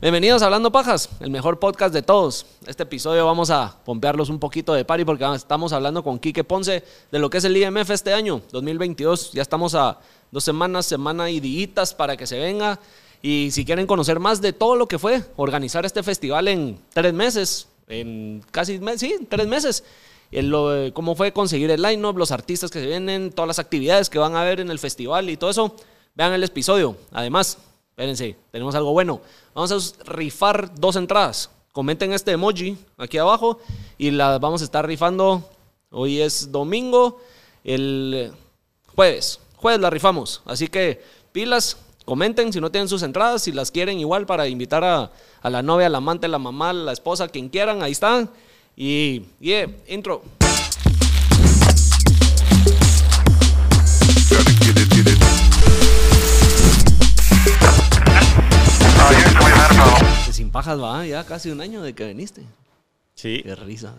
Bienvenidos a Hablando Pajas, el mejor podcast de todos. Este episodio vamos a pompearlos un poquito de pari porque estamos hablando con Quique Ponce de lo que es el IMF este año, 2022. Ya estamos a dos semanas, semana y días para que se venga. Y si quieren conocer más de todo lo que fue organizar este festival en tres meses, en casi, sí, tres meses, el, cómo fue conseguir el line-up, los artistas que se vienen, todas las actividades que van a haber en el festival y todo eso, vean el episodio. Además, espérense, tenemos algo bueno. Vamos a rifar dos entradas. Comenten este emoji aquí abajo y las vamos a estar rifando. Hoy es domingo, el jueves. Jueves la rifamos. Así que pilas, comenten si no tienen sus entradas, si las quieren igual para invitar a, la novia, la amante, la mamá, la esposa, quien quieran, ahí están. Y, yeah, intro. Sin pajas va, ya casi un año de que viniste. Sí. Qué risa.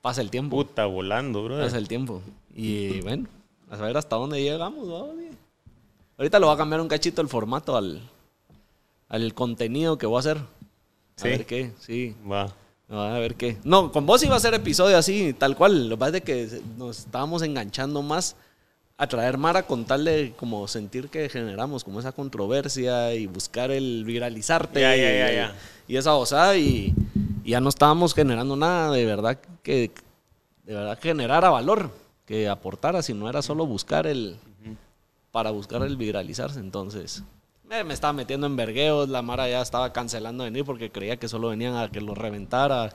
Pasa el tiempo. Puta, volando, bro. Pasa el tiempo. Y bueno, a saber hasta dónde llegamos. Ahorita lo va a cambiar un cachito el formato al, al contenido que voy a hacer. A ver qué, sí. Va. A ver qué. No, con vos iba a ser episodio así, tal cual. Lo que pasa es que nos estábamos enganchando más a traer Mara con tal de como sentir que generamos como esa controversia y buscar el viralizarte ya, ya, ya, ya. y, esa osada y, ya no estábamos generando nada de verdad que de verdad generara valor que aportara si no era solo buscar el para buscar el viralizarse. Entonces me, me estaba metiendo en vergueos la Mara ya estaba cancelando venir porque creía que solo venían a que lo reventara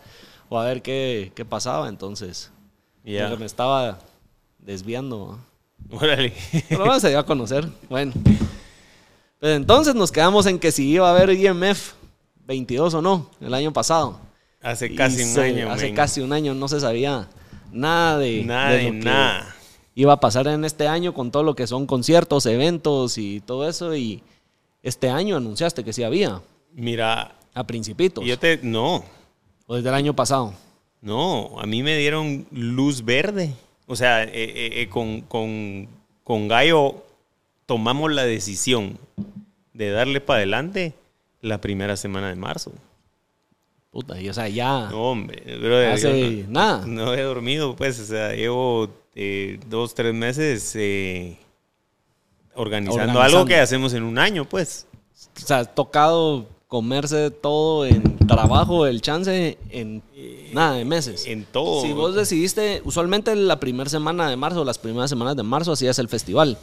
o a ver qué, qué pasaba. Entonces ya. me estaba desviando Órale. Pero vamos a a conocer. Bueno. Pues entonces nos quedamos en que si iba a haber IMF 22 o no, el año pasado. Hace casi un año. Hace casi un año no se sabía nada de, nada de, nada. iba a pasar en este año con todo lo que son conciertos, eventos y todo eso. Y este año anunciaste que sí había. Mira. A principitos. Yo te. No. O desde el año pasado. No, a mí me dieron luz verde. O sea, eh, eh, eh, con, con, con Gallo tomamos la decisión de darle para adelante la primera semana de marzo. Puta, y o sea, ya. No, hombre, brother, hace no, nada. No he dormido, pues, o sea, llevo dos, tres meses organizando, organizando, algo que hacemos en un año, pues. O sea, tocado comerse todo en trabajo, el chance en nada de meses. En todo. Si vos decidiste, usualmente la primera semana de marzo, las primeras semanas de marzo, hacías el festival.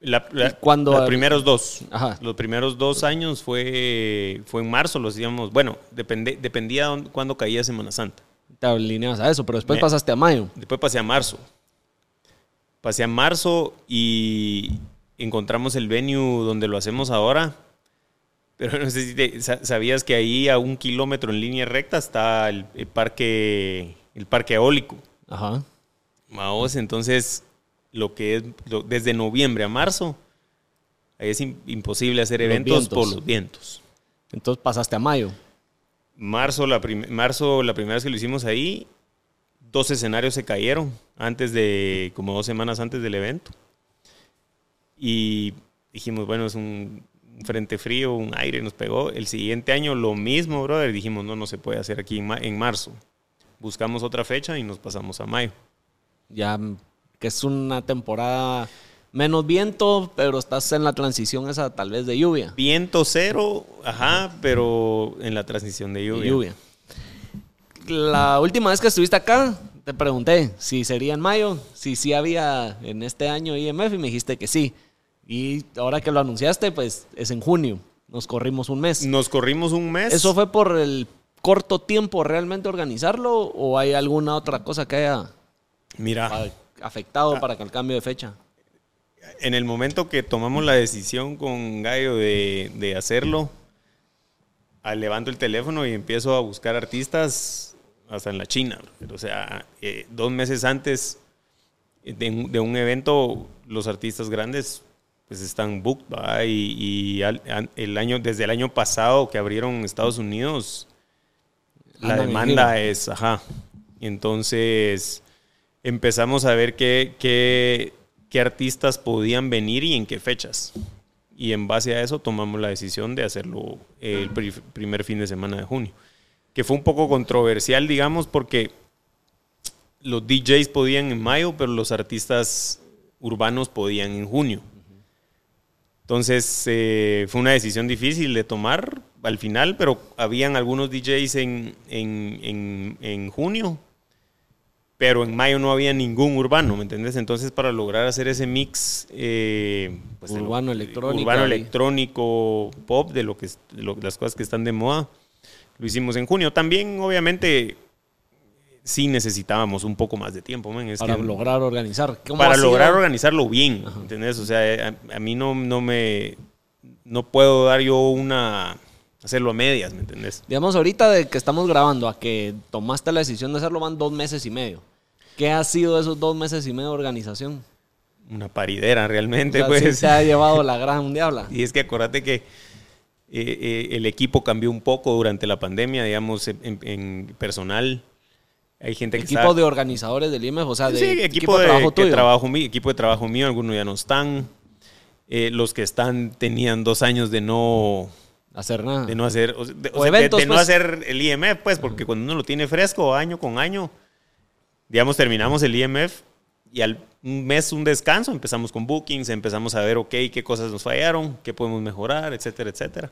La, cuando, los primeros dos. Ajá. Los primeros dos años fue, fue en marzo, lo hacíamos. Bueno, depende, dependía de cuándo caía Semana Santa. Te alineabas a eso, pero después pasaste a mayo. Después pasé a marzo. Pasé a marzo y encontramos el venue donde lo hacemos ahora pero no sé si sabías que ahí a un kilómetro en línea recta está el, parque el parque eólico. Ajá. Vamos, entonces lo que es desde noviembre a marzo ahí es imposible hacer eventos por los vientos. Entonces pasaste a mayo. Marzo la, marzo, la primera vez que lo hicimos ahí, dos escenarios se cayeron antes de, como dos semanas antes del evento. Y dijimos, bueno, es un frente frío, un aire nos pegó. El siguiente año lo mismo, brother. Dijimos, no, no se puede hacer aquí en, marzo. Buscamos otra fecha y nos pasamos a mayo. Ya que es una temporada menos viento, pero estás en la transición esa tal vez de lluvia. Viento cero, ajá, pero en la transición de lluvia. lluvia. La última vez que estuviste acá, te pregunté si sería en mayo, si sí había en este año IMF y me dijiste que sí. Y ahora que lo anunciaste, pues es en junio. Nos corrimos un mes. Nos corrimos un mes. ¿Eso fue por el corto tiempo realmente organizarlo o hay alguna otra cosa que haya Mira, afectado para que el cambio de fecha? En el momento que tomamos la decisión con Gallo de, hacerlo, levanto el teléfono y empiezo a buscar artistas hasta en la China. O sea, eh, dos meses antes de, de un evento, los artistas grandes pues están booked, Y, el año, desde el año pasado que abrieron Estados Unidos, la demanda es, ajá. Entonces empezamos a ver qué, qué, qué, artistas podían venir y en qué fechas. y en base a eso tomamos la decisión de hacerlo el primer fin de semana de junio. Que fue un poco controversial, digamos, porque los DJs podían en mayo, pero los artistas urbanos podían en junio. Entonces eh, fue una decisión difícil de tomar al final, pero habían algunos DJs en, en junio pero en mayo no había ningún urbano, ¿me entendés? Entonces para lograr hacer ese mix eh, pues, urbano electrónico, urbano electrónico, pop de lo que las cosas que están de moda, lo hicimos en junio. También obviamente sí necesitábamos un poco más de tiempo, para lograr organizar. Para lograr organizarlo bien, ¿me ¿entendés? O sea, a, mí no, no me no puedo dar yo una hacerlo a medias, ¿me entendés? Digamos, ahorita de que estamos grabando a que tomaste la decisión de hacerlo van dos meses y medio. ¿Qué ha sido esos dos meses y medio de organización? Una paridera realmente, pues. Sí se ha llevado la gran diabla. Y es que acuérdate que eh, eh, el equipo cambió un poco durante la pandemia, digamos, en, personal. Hay gente que equipo de organizadores del IMEF, o sea, de, sí, equipo, de, trabajo tuyo. trabajo mío, equipo de trabajo mío, algunos ya no están. Eh, los que están tenían dos años de no hacer nada. De no hacer, de, no pues. hacer el IMF, pues, porque cuando uno lo tiene fresco año con año, digamos, terminamos el IMF y al mes un descanso, empezamos con bookings, empezamos a ver, ok, qué cosas nos fallaron, qué podemos mejorar, etcétera, etcétera.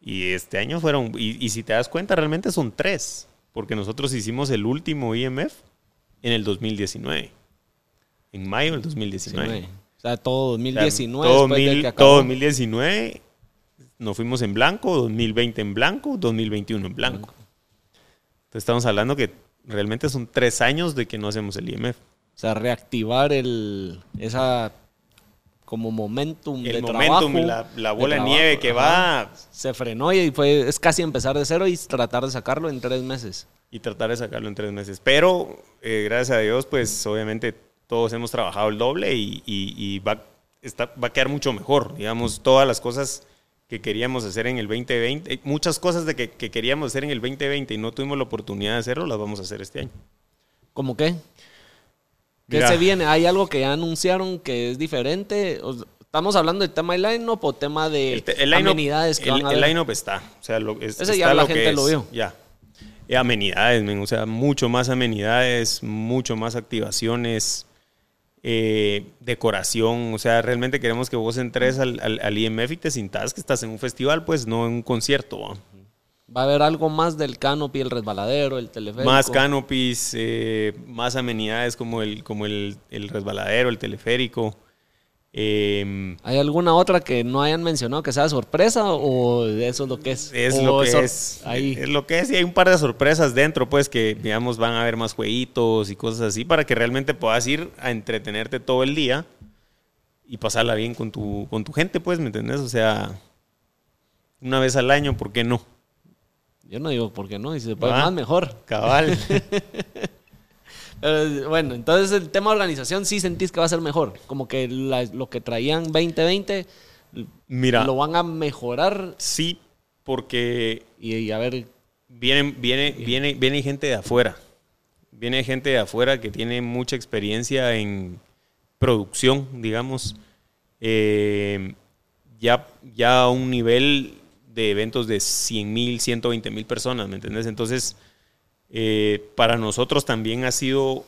Y este año fueron, y, si te das cuenta, realmente son tres, porque nosotros hicimos el último IMF en el 2019, en mayo del 2019. O sea, todo 2019. todo, todo 2019 nos fuimos en blanco, 2020 en blanco, 2021 en blanco. Entonces estamos hablando que realmente son tres años de que no hacemos el IMF. O sea, reactivar el, esa como momentum el momentum, la, la bola de, nieve que va. Se frenó y fue, es casi empezar de cero y tratar de sacarlo en tres meses. Y tratar de sacarlo en tres meses. Pero, eh, gracias a Dios, pues obviamente todos hemos trabajado el doble y, va, está, va a quedar mucho mejor. Digamos, todas las cosas que queríamos hacer en el 2020, eh, muchas cosas de que, queríamos hacer en el 2020 y no tuvimos la oportunidad de hacerlo, las vamos a hacer este año. ¿Cómo qué? ¿Qué se viene? ¿Hay algo que ya anunciaron que es diferente? ¿Estamos hablando del tema del line-up o tema de amenidades que van a El line-up está. O sea, lo, Ese ya la gente lo vio. Ya. Amenidades, o sea, mucho más amenidades, mucho más activaciones, eh, decoración. O sea, realmente queremos que vos entres al, al, IMF y te sintas que estás en un festival, pues no en un concierto. ¿Va? a haber algo más del canopy, el resbaladero, el teleférico. Más canopies, eh, más amenidades como el, como el, el resbaladero, el teleférico. Em, ¿Hay alguna otra que no hayan mencionado que sea sorpresa o eso es lo que es? Es lo que es. Ahí. Es lo que es y hay un par de sorpresas dentro, pues que digamos van a haber más jueguitos y cosas así para que realmente puedas ir a entretenerte todo el día y pasarla bien con tu, con tu gente, pues, ¿me entendés? O sea, una vez al año, ¿por qué no? Yo no digo por qué no, y si se puede más, mejor. Cabal. bueno, entonces el tema de organización sí sentís que va a ser mejor. Como que lo que traían 2020 Mira, lo van a mejorar. Sí, porque. Y, a ver. Viene, viene, viene, viene gente de afuera. Viene gente de afuera que tiene mucha experiencia en producción, digamos. Eh, ya, ya a un nivel de eventos de 100 mil, 120 mil personas, ¿me entiendes? Entonces eh, para nosotros también ha sido,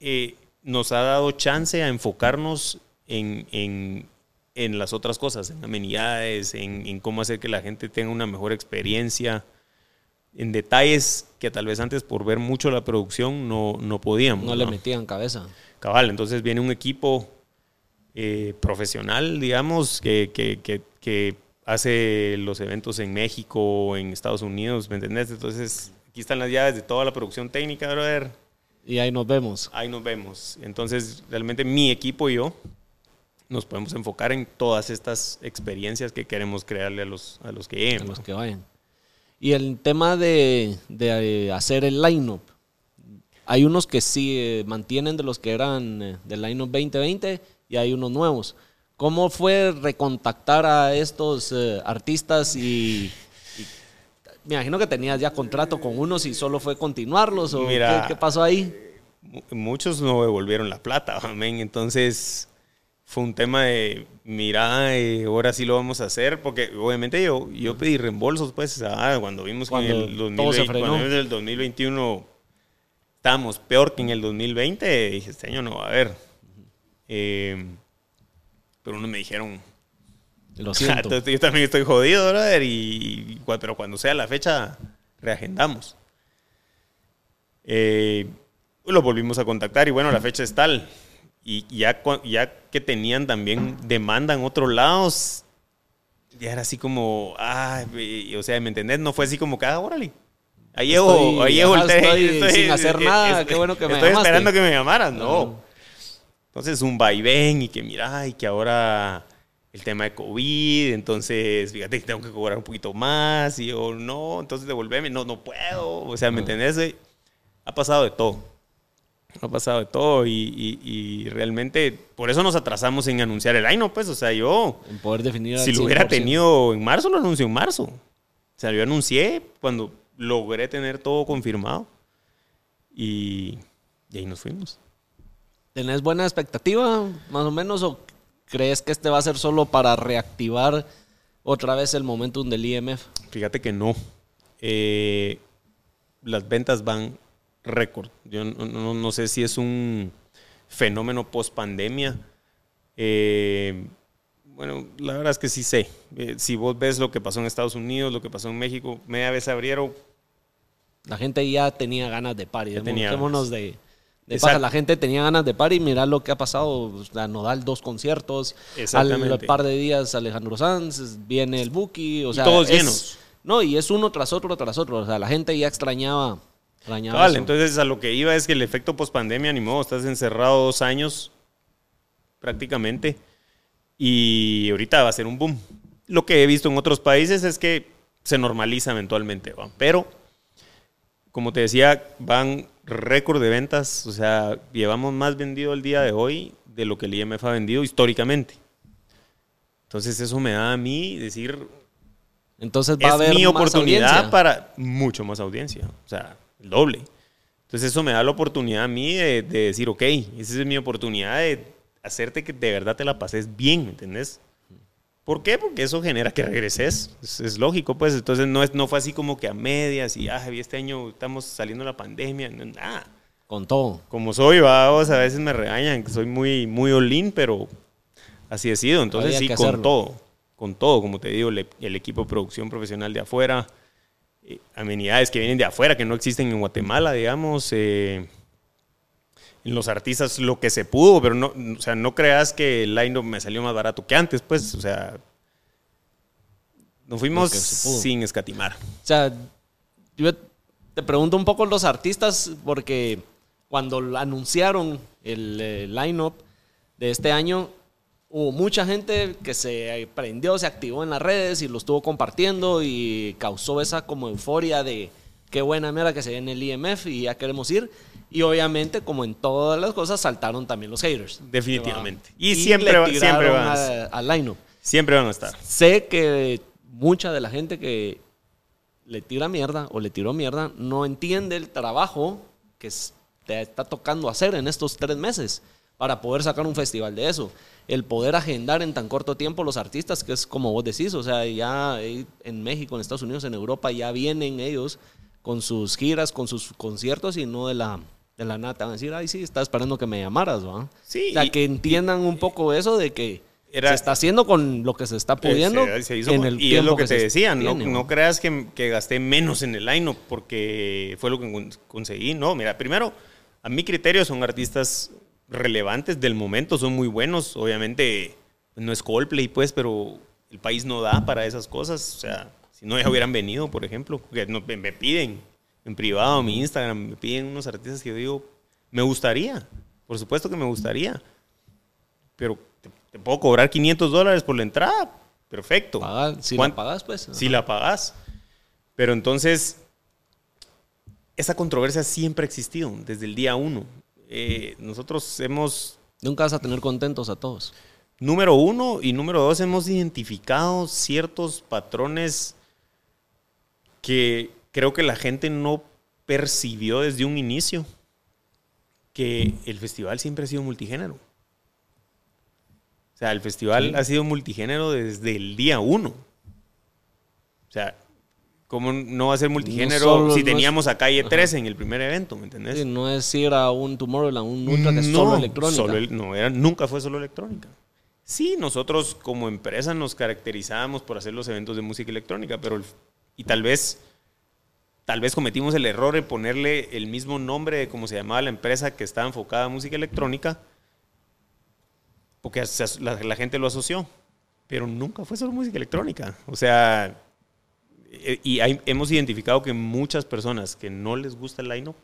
eh, nos ha dado chance a enfocarnos en, en, las otras cosas, en amenidades, en, cómo hacer que la gente tenga una mejor experiencia, en detalles que tal vez antes por ver mucho la producción no, no podíamos. No, le metían cabeza. Cabal, entonces viene un equipo eh, profesional, digamos, que, que, que, que hace los eventos en México, en Estados Unidos, ¿me entendés? Entonces, aquí están las llaves de toda la producción técnica, brother. Y ahí nos vemos. Ahí nos vemos. Entonces, realmente mi equipo y yo nos podemos enfocar en todas estas experiencias que queremos crearle a los, a los que lleguen. A los que vayan. Y el tema de, de hacer el line-up. Hay unos que sí eh, mantienen de los que eran eh, del line-up 2020 y hay unos nuevos. ¿Cómo fue recontactar a estos eh, artistas y, me imagino que tenías ya contrato con unos y solo fue continuarlos o ¿qué, pasó ahí? Muchos no devolvieron la plata, amén. Entonces, fue un tema de, mira, eh, ahora sí lo vamos a hacer, porque obviamente yo, yo pedí reembolsos, pues, ah, cuando vimos que en Cuando el, todo 2020, se frenó. cuando el 2021 estábamos peor que en el 2020, dije, este año no va a haber. Eh, pero unos me dijeron, Lo siento. entonces yo también estoy jodido, brother, y, pero cuando sea la fecha, reagendamos. Eh, lo volvimos a contactar y bueno, la fecha es tal. Y ya, ya que tenían también demanda en otros lados, ya era así como, ah, o sea, ¿me entendés? No fue así como que, ah, órale. Ahí llevo, Estoy- ahí llevo el te- estoy sin hacer nada, qué bueno que me Estoy llamaste. esperando que me llamaras, no. Ajá. Entonces un vaivén y que mira, y que ahora el tema de COVID, entonces fíjate que tengo que cobrar un poquito más y yo no, entonces devolverme, no, no puedo, o sea, ¿me entendés? Eh, Ha pasado de todo, ha pasado de todo y, y- y realmente por eso nos atrasamos en anunciar el año, pues, o sea, yo En poder definir si lo hubiera 100%. tenido en marzo, lo anuncio en marzo. O sea, yo anuncié cuando logré tener todo confirmado y, y ahí nos fuimos. ¿Tenés buena expectativa, más o menos, o crees que este va a ser solo para reactivar otra vez el momentum del IMF? Fíjate que no. Eh, las ventas van récord. Yo no, no- no sé si es un fenómeno post pandemia. bueno, la verdad es que sí sé. Eh, si vos ves lo que pasó en Estados Unidos, lo que pasó en México, media vez abrieron. La gente ya tenía ganas de party. Ya tenía ganas. de, de paja. La gente tenía ganas de party. Mirá lo que ha pasado. O sea, Nodal, dos conciertos. Al par de días, Alejandro Sanz. Viene el Buki. O Y sea, todos es- llenos. No, y es uno tras otro tras otro. O sea, la gente ya extrañaba. extrañaba Cabal, eso. entonces a lo que iba es que el efecto post pandemia, ni modo, estás encerrado dos años prácticamente y ahorita va a ser un boom. Lo que he visto en otros países es que se normaliza eventualmente, ¿va? pero como te decía, van récord de ventas, o sea, llevamos más vendido el día de hoy de lo que el IMF ha vendido históricamente. Entonces eso me da a mí decir, Entonces va a es haber mi oportunidad para mucho más audiencia, o sea, el doble. Entonces eso me da la oportunidad a mí de, de decir, ok, esa es mi oportunidad de hacerte que de verdad te la pases bien, ¿me entendés? ¿Por qué? Porque eso genera que regreses, es, es lógico, pues, entonces no, es, no fue así como que a medias y, ah, este año estamos saliendo de la pandemia, no, nada. Con todo. Como soy, vamos, a veces me regañan que soy muy, muy all-in, pero así he sido. Entonces Había sí, con hacerlo. todo, con todo, como te digo, el, el equipo de producción profesional de afuera, eh, amenidades que vienen de afuera, que no existen en Guatemala, digamos, eh, en los artistas lo que se pudo, pero no, o sea, no creas que el line me salió más barato que antes, pues, o sea, nos fuimos se sin escatimar. O sea, yo te pregunto un poco los artistas, porque cuando anunciaron el eh, line-up de este año, hubo mucha gente que se prendió, se activó en las redes y lo estuvo compartiendo y causó esa como euforia de qué buena mierda que se ve en el IMF y ya queremos ir. Y obviamente, como en todas las cosas, saltaron también los haters. Definitivamente. ¿va? Y siempre le siempre van a- a- al line-up. Siempre van a estar. Sé que mucha de la gente que le tira mierda o le tiró mierda no entiende el trabajo que te está tocando hacer en estos tres meses para poder sacar un festival de eso. El poder agendar en tan corto tiempo los artistas, que es como vos decís, o sea, ya eh, en México, en Estados Unidos, en Europa, ya vienen ellos con sus giras, con sus conciertos y no de la, de la nada. Te van a decir, ay, sí, estaba esperando que me llamaras, ¿va? Sí, O sea, y- que entiendan un poco eso de que Era- se está haciendo con lo que se está pudiendo Se- se hizo en el y es lo que, te se decía, no, no creas que, que gasté menos en el line porque fue lo que con- conseguí. No, mira, primero, a mi criterio son artistas relevantes del momento, son muy buenos. Obviamente no es Coldplay, pues, pero el país no da para esas cosas. O sea, si no ya hubieran venido, por ejemplo, porque me piden en privado, mi Instagram, me piden unos artistas que yo digo, me gustaría, por supuesto que me gustaría, pero te, te puedo cobrar 500 dólares por la entrada, perfecto. Si ¿Cuán- la pagas, pues. si la pagas. Pero entonces, esa controversia siempre ha existido desde el día uno. Eh, nosotros hemos, Nunca vas a tener contentos a todos. número uno y número dos, hemos identificado ciertos patrones que creo que la gente no percibió desde un inicio, que el festival siempre ha sido multigénero. sea, el festival ha sido multigénero desde el día uno. O sea, ¿cómo no va a ser multigénero si no teníamos a Calle 13 en el primer evento, ¿me entendés? Sí, no es ir a un Tomorrowland, un ultra que es solo electrónica. solo el- no, era, nunca fue solo electrónica. Sí, nosotros como empresa nos caracterizábamos por hacer los eventos de música electrónica, pero el- y tal vez tal vez cometimos el error de ponerle el mismo nombre de cómo se llamaba la empresa que estaba enfocada en música electrónica, porque la, gente lo asoció, pero nunca fue solo música electrónica. O sea, eh, y hemos identificado que muchas personas que no les gusta el line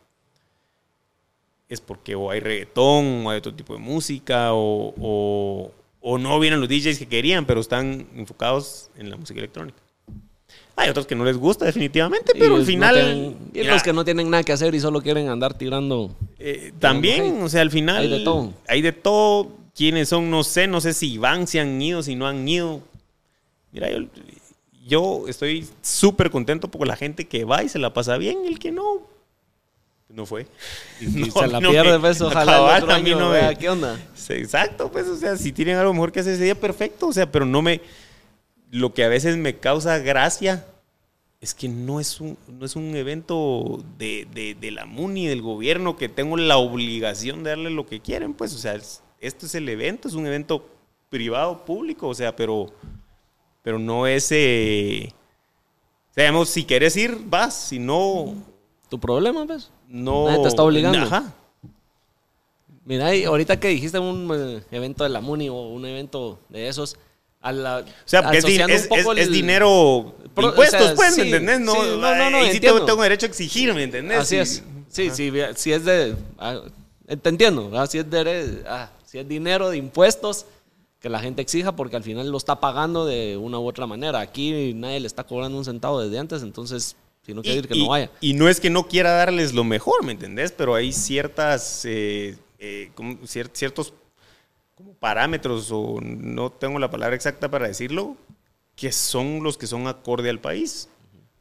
es porque o hay reggaetón, o hay otro tipo de música, o, o- o no vienen los DJs que querían, pero están enfocados en la música electrónica. Hay otros que no les gusta definitivamente, pero al los no final... tienen- y mira, los que no tienen nada que hacer y solo quieren andar tirando. eh, también, hate. o sea, al final... Hay de todo. Hay de todo. ¿Quiénes son? No sé, no sé si van, si han ido, si no han ido. Mira, yo, yo estoy súper contento por la gente que va y se la pasa bien, el que no, no fue. Y No, se la no pierde, me- pues, ojalá cabal, el otro a mí año no vea me- qué onda. Exacto, pues, o sea, si tienen algo mejor que hacer ese día, perfecto, o sea, pero no me... Lo que a veces me causa gracia es que no es un, no es un evento de, de, de la MUNI, del gobierno, que tengo la obligación de darle lo que quieren, pues, o sea, es- esto es el evento, es un evento privado, público, o sea, pero, pero no es... eh, o sea, digamos, si quieres ir, vas, si no, Tu problema, pues. no... Nadie te está obligando. Ajá. Mira, ahorita que dijiste un eh, evento de la MUNI o un evento de esos, a la, O sea, porque es, dinero Pro- impuestos, o sea, pues, sí, ¿me entendés? No, sí, no, no, no, ahí sí tengo, tengo derecho a exigir, ¿me entendés? Así Y- es. Sí, Ajá. sí, si es de. ah, te entiendo, ¿verdad? Si es, de, ah, si es dinero de impuestos que la gente exija porque al final lo está pagando de una u otra manera. Aquí nadie le está cobrando un centavo desde antes, entonces, si no quiere Y, decir que y- no vaya. y no es que no quiera darles lo mejor, ¿me entendés? Pero hay ciertas, eh, eh, ciertos como parámetros, o no tengo la palabra exacta para decirlo, que son los que son acorde al país.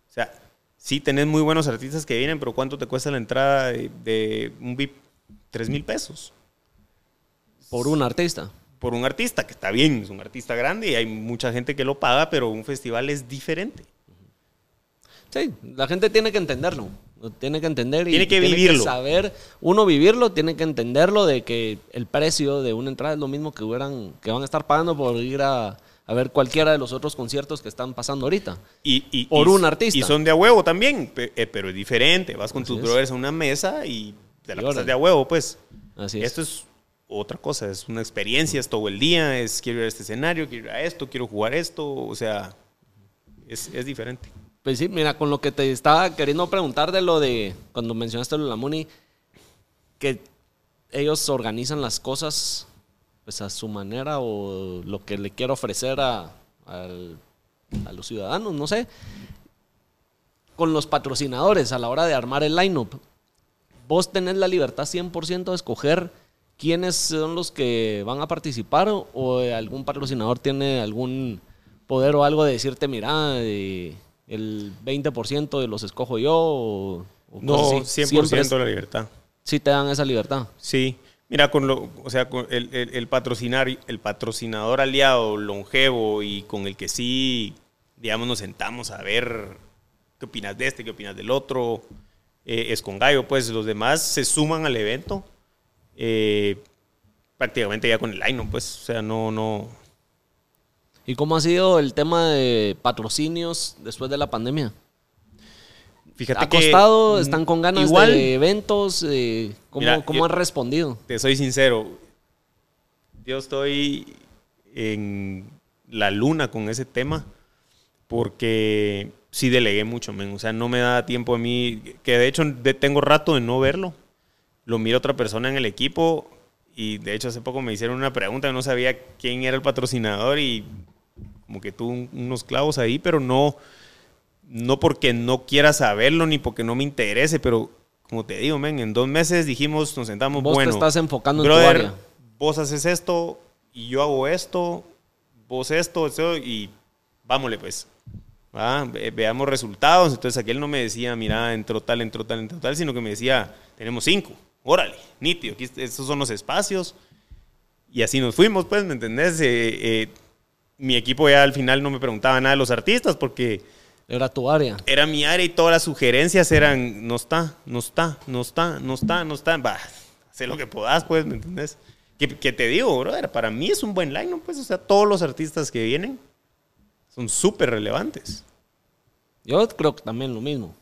O sea, sí tenés muy buenos artistas que vienen, pero ¿cuánto te cuesta la entrada de, de un VIP? Tres mil pesos. Por un artista. por un artista, que está bien, es un artista grande y hay mucha gente que lo paga, pero un festival es diferente. Sí, la gente tiene que entenderlo. Tiene que entender y Tiene que vivirlo. saber, uno vivirlo, tiene que entenderlo de que el precio de una entrada es lo mismo que hubieran, que van a estar pagando por ir a, a ver cualquiera de los otros conciertos que están pasando ahorita. Y, y- Por y- un artista. Y son de a huevo también, eh, pero es diferente. Vas con Así tus es. brothers a una mesa y te la pasas de a huevo, pues. Así es. Esto es otra cosa, es una experiencia, es todo el día, es quiero ir a este escenario, quiero ir a esto, quiero jugar esto, o sea, es, es diferente. Pues sí, mira, con lo que te estaba queriendo preguntar de lo de cuando mencionaste lo de Muni, que ellos organizan las cosas pues a su manera o lo que le quiero ofrecer a, los ciudadanos, no sé. Con los patrocinadores a la hora de armar el lineup, vos tenés la libertad 100% de escoger quiénes son los que van a participar o, algún patrocinador tiene algún poder o algo de decirte, mira, eh, el 20% de los escojo yo o, o No, cosas así. 100% Siempre es- la libertad. sí te dan esa libertad. Sí, mira, con lo, o sea, con el, el, el patrocinar, el patrocinador aliado, longevo y con el que sí, digamos, nos sentamos a ver qué opinas de este, qué opinas del otro, eh, es con Gallo, pues los demás se suman al evento eh, prácticamente ya con el line, pues, o sea, no, no, ¿Y cómo ha sido el tema de patrocinios después de la pandemia? fíjate ¿Ha costado? mm, ¿Están con ganas igual, de eventos? Eh, ¿Cómo, Mira, cómo yo- han respondido? te soy sincero, yo estoy en la luna con ese tema porque sí delegué mucho, men. o sea, no me da tiempo a mí, que de hecho tengo rato de no verlo, lo mira otra persona en el equipo y de hecho hace poco me hicieron una pregunta, no sabía quién era el patrocinador y como que tuve un- unos clavos ahí, pero no, no porque no quiera saberlo ni porque no me interese, pero como te digo, men, en dos meses dijimos, nos sentamos, Vos bueno, te estás enfocando en tu brother, área. vos haces esto y yo hago esto, vos esto, esto y vámonos pues. Ve- veamos resultados. Entonces aquel no me decía, mira, entró tal, entró tal, entró tal, sino que me decía, tenemos cinco, órale, nítido, estos son los espacios. Y así nos fuimos, pues, ¿me entendés? Eh, eh, mi equipo ya al final no me preguntaba nada de los artistas porque Era tu área. era mi área y todas las sugerencias eran, no está, no está, no está, no está, no está. Va, sé lo que podás, pues, ¿me entendés? Que, que te digo, brother, para mí es un buen line, pues, o sea, todos los artistas que vienen son súper relevantes. Yo creo que también lo mismo.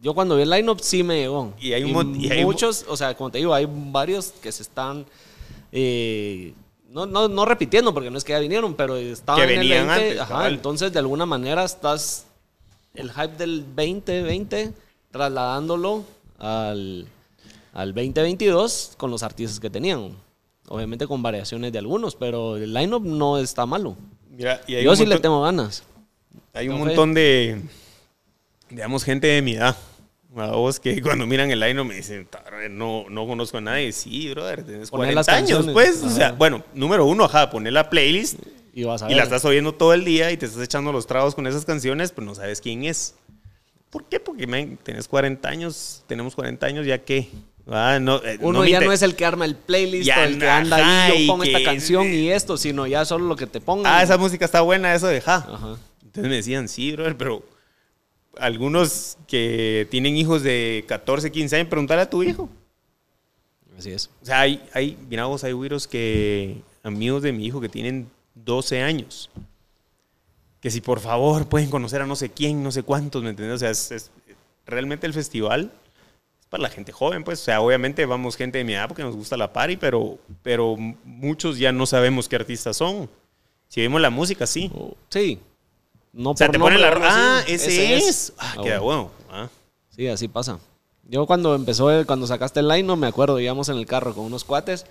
Yo cuando vi el lineup sí me llegó. Y hay y hay un- muchos, o sea, como te digo, hay varios que se están eh, no, no, no repitiendo porque no es que ya vinieron, pero estaban Que en el venían 20, antes, ajá, cabal. entonces de alguna manera estás el hype del 2020 trasladándolo al, al 2022 con los artistas que tenían. Obviamente con variaciones de algunos, pero el lineup no está malo. Mira, y hay Yo un sí le tengo ganas. Hay un montón de, digamos, gente de mi edad. A vos que cuando miran el line me dicen, "Tar, no, no conozco a nadie. Sí, brother, tienes Poner 40 las años, canciones. pues. O sea, Ajá. bueno, número uno, ajá, poner la playlist Y vas a y ver. la estás oyendo todo el día y te estás echando los tragos con esas canciones, pero no sabes quién es. ¿Por qué? Porque man, tenés 40 años, tenemos 40 años, ¿ya qué? Ah, no, eh, Uno ya no es el que arma el playlist Ya o el que anda ajá, ahí, yo pongo esta que- canción y esto, sino ya solo lo que te pongan. Ah, esa música está buena, eso deja. Ajá. Entonces me decían, sí, brother, pero algunos que tienen hijos de 14, 15 años, preguntarle a tu hijo. Así es. O sea, hay, hay mira vos, hay güiros que, amigos de mi hijo que tienen 12 años, que si por favor pueden conocer a no sé quién, no sé cuántos, ¿me entiendes? O sea, es, es- realmente el festival es para la gente joven, pues. O sea, obviamente vamos gente de mi edad porque nos gusta la party, pero, pero muchos ya no sabemos qué artistas son. Si vemos la música, sí. Sí. No O sea, por te ponen la... algo Ah, ese, es. Ah, Ah, queda bueno. Ah. Sí, así pasa. Yo cuando empezó, el- cuando sacaste el line, no me acuerdo, íbamos en el carro con unos cuates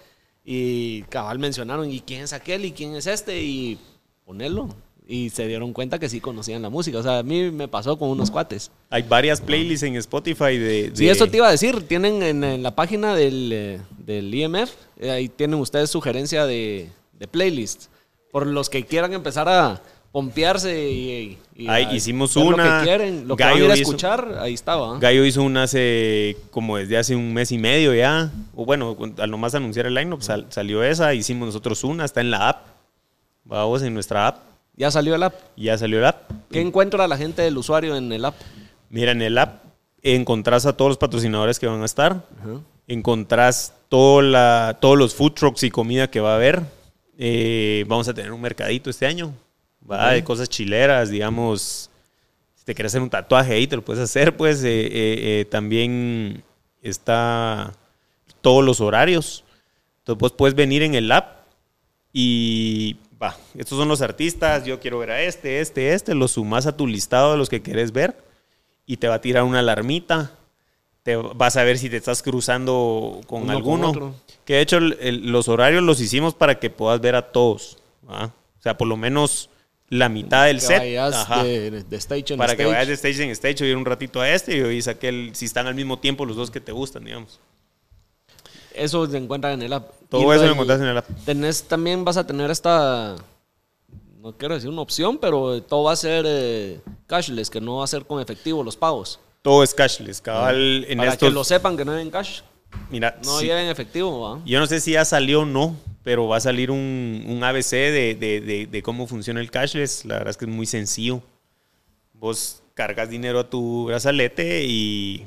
y cabal mencionaron, ¿y quién es aquel? ¿Y quién es este? Y ponerlo. Y se dieron cuenta que sí conocían la música. O sea, a mí me pasó con unos cuates. Hay varias playlists en Spotify de... Sí, de- eso te iba a decir. Tienen en, en la página del, eh, del IMF, eh, ahí tienen ustedes sugerencia de, de playlist. Por los que quieran empezar a pompearse y, y Ahí a hicimos ver Lo una. que quieren, lo que van a ir a hizo- escuchar, ahí estaba. Gallo hizo una hace como desde hace un mes y medio ya. O bueno, al nomás anunciar el line sal- salió esa, hicimos nosotros una, está en la app. Vamos en nuestra app. Ya salió el app. Ya salió el app. ¿Qué encuentra la gente del usuario en el app? Mira, en el app encontrás a todos los patrocinadores que van a estar. Ajá. Encontrás todo la, todos los food trucks y comida que va a haber. Eh, vamos a tener un mercadito este año. Va de cosas chileras, digamos. Si te quieres hacer un tatuaje ahí, te lo puedes hacer, pues. eh, eh, eh, también está todos los horarios. Entonces, vos puedes venir en el app y va, estos son los artistas, yo quiero ver a este, este, este, lo sumas a tu listado de los que quieres ver y te va a tirar una alarmita. Te vas a ver si te estás cruzando con Uno con alguno. que de hecho el- los horarios los hicimos para que puedas ver a todos. ¿va? O sea, por lo menos la mitad del Que set. vayas Ajá. de, de stage para que stage. vayas de stage en stage, oír un ratito a este y oís aquel, si están al mismo tiempo los dos que te gustan, digamos. Eso se encuentra en el app. Todo Y eso lo encontrás en el app. Tenés, también vas a tener esta, no quiero decir una opción, pero todo va a ser eh, cashless, que no va a ser con efectivo los pagos. Todo es cashless, cabal. En Para estos, que lo sepan que no en cash, mira, no sí, lleven efectivo, ¿va? yo no sé si ya salió o no, pero va a salir un, un ABC de, de- de- de cómo funciona el cashless. La verdad es que es muy sencillo. Vos cargas dinero a tu brazalete y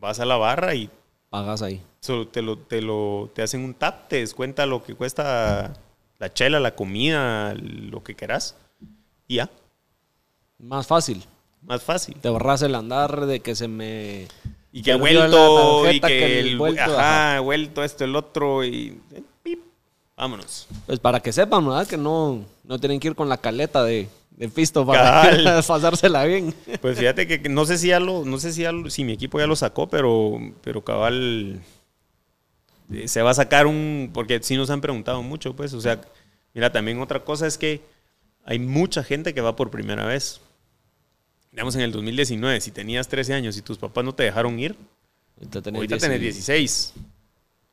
vas a la barra y Pagas ahí. solo te lo, te lo te hacen un tap, te descuenta lo que cuesta la chela, la comida, lo que querás. Y ya, Más fácil. más fácil. Te ahorras el andar de que se me... Y que vuelto, y que, el el vuelto, ajá, vuelto esto, el otro, y eh, vámonos. Pues para que sepan, ¿verdad? Que no, no tienen que ir con la caleta de, de pisto para pasársela bien. Pues fíjate que, que no sé si ya lo, no sé si, ya lo- si mi equipo ya lo sacó, pero, pero cabal eh, se va a sacar un, porque sí nos han preguntado mucho, pues, o sea, mira, también otra cosa es que hay mucha gente que va por primera vez. Digamos, en el 2019, si tenías 13 años y tus papás no te dejaron ir, Ahorita tenés ahorita tenés 16. 16.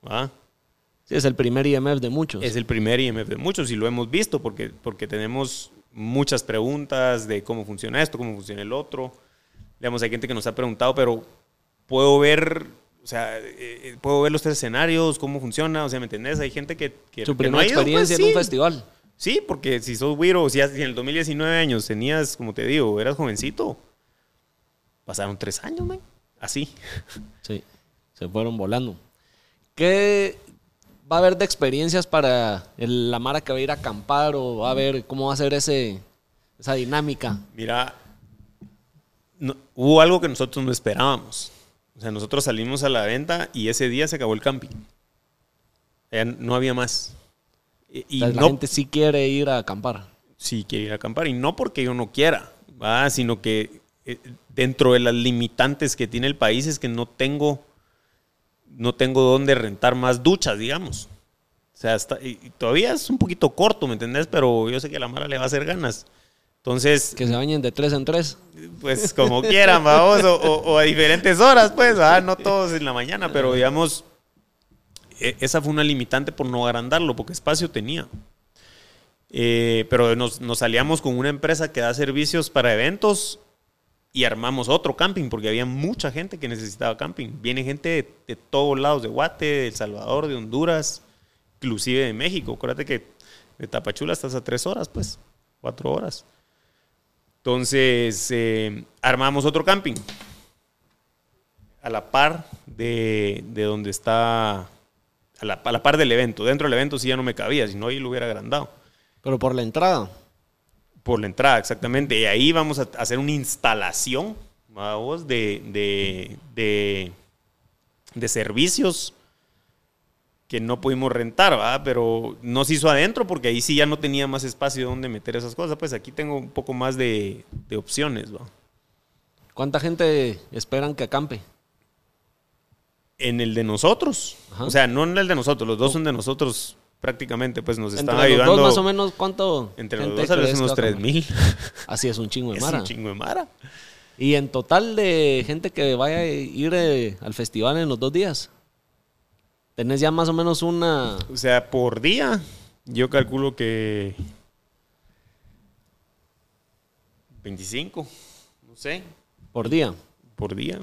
¿va? Es el primer IMF de muchos. Es el primer IMF de muchos y lo hemos visto porque, porque tenemos muchas preguntas de cómo funciona esto, cómo funciona el otro. Digamos, hay gente que nos ha preguntado, pero puedo ver o sea, eh, eh, puedo ver los tres escenarios, cómo funciona, o sea, ¿me entendés? Hay gente que, que, Su que primera ha ido, pues, experiencia en un sí. festival. Sí, porque si sos güiro, si en el 2019 años tenías, como te digo, eras jovencito, pasaron tres años, man. Así. Sí, se fueron volando. ¿Qué va a haber de experiencias para el- la Mara que va a ir a acampar o va a ver cómo va a ser ese, esa dinámica? Mira, no- hubo algo que nosotros no esperábamos. O sea, nosotros salimos a la venta y ese día se acabó el camping. Ya no había más. Y, y O sea, la no gente sí quiere ir a acampar. sí quiere ir a acampar. Y no porque yo no quiera, ¿va? sino que eh, dentro de las limitantes que tiene el país es que no tengo, no tengo dónde rentar más duchas, digamos. O sea, está- y- y todavía es un poquito corto, ¿me entendés? Pero yo sé que a la Mara le va a hacer ganas. Entonces, Que se bañen de tres en tres. pues como quieran, vamos, o, o- o a diferentes horas, pues, ¿va? no todos en la mañana, pero digamos, e- esa fue una limitante por no agrandarlo, porque espacio tenía. Eh, pero nos, nos salíamos con una empresa que da servicios para eventos y armamos otro camping, porque había mucha gente que necesitaba camping. Viene gente de, todos lados, de Guate, de El Salvador, de Honduras, inclusive de México. Acuérdate que de Tapachula estás a tres horas, pues, cuatro horas. Entonces, eh, armamos otro camping. A la par de, de donde está. A la, la par del evento. Dentro del evento sí ya no me cabía, si no ahí lo hubiera agrandado. Pero por la entrada. Por la entrada, exactamente. Y ahí vamos a hacer una instalación, vamos, de, de, de, de servicios que no pudimos rentar, ¿va? Pero no se hizo adentro porque ahí sí ya no tenía más espacio donde meter esas cosas. Pues aquí tengo un poco más de, de opciones, ¿va? ¿Cuánta gente esperan que acampe? En el de nosotros. Ajá. O sea, no en el de nosotros, los dos son de nosotros prácticamente, pues nos están Entre los ayudando. dos más o menos, ¿cuánto? entre los dos, unos va a 3 acampar? mil. Así es un chingo de Es mara. un chingo de mara. Y en total de gente que vaya a ir eh, al festival en los dos días. Tenés ya más o menos una... O sea, por día, yo calculo que 25, no sé, por día. por día.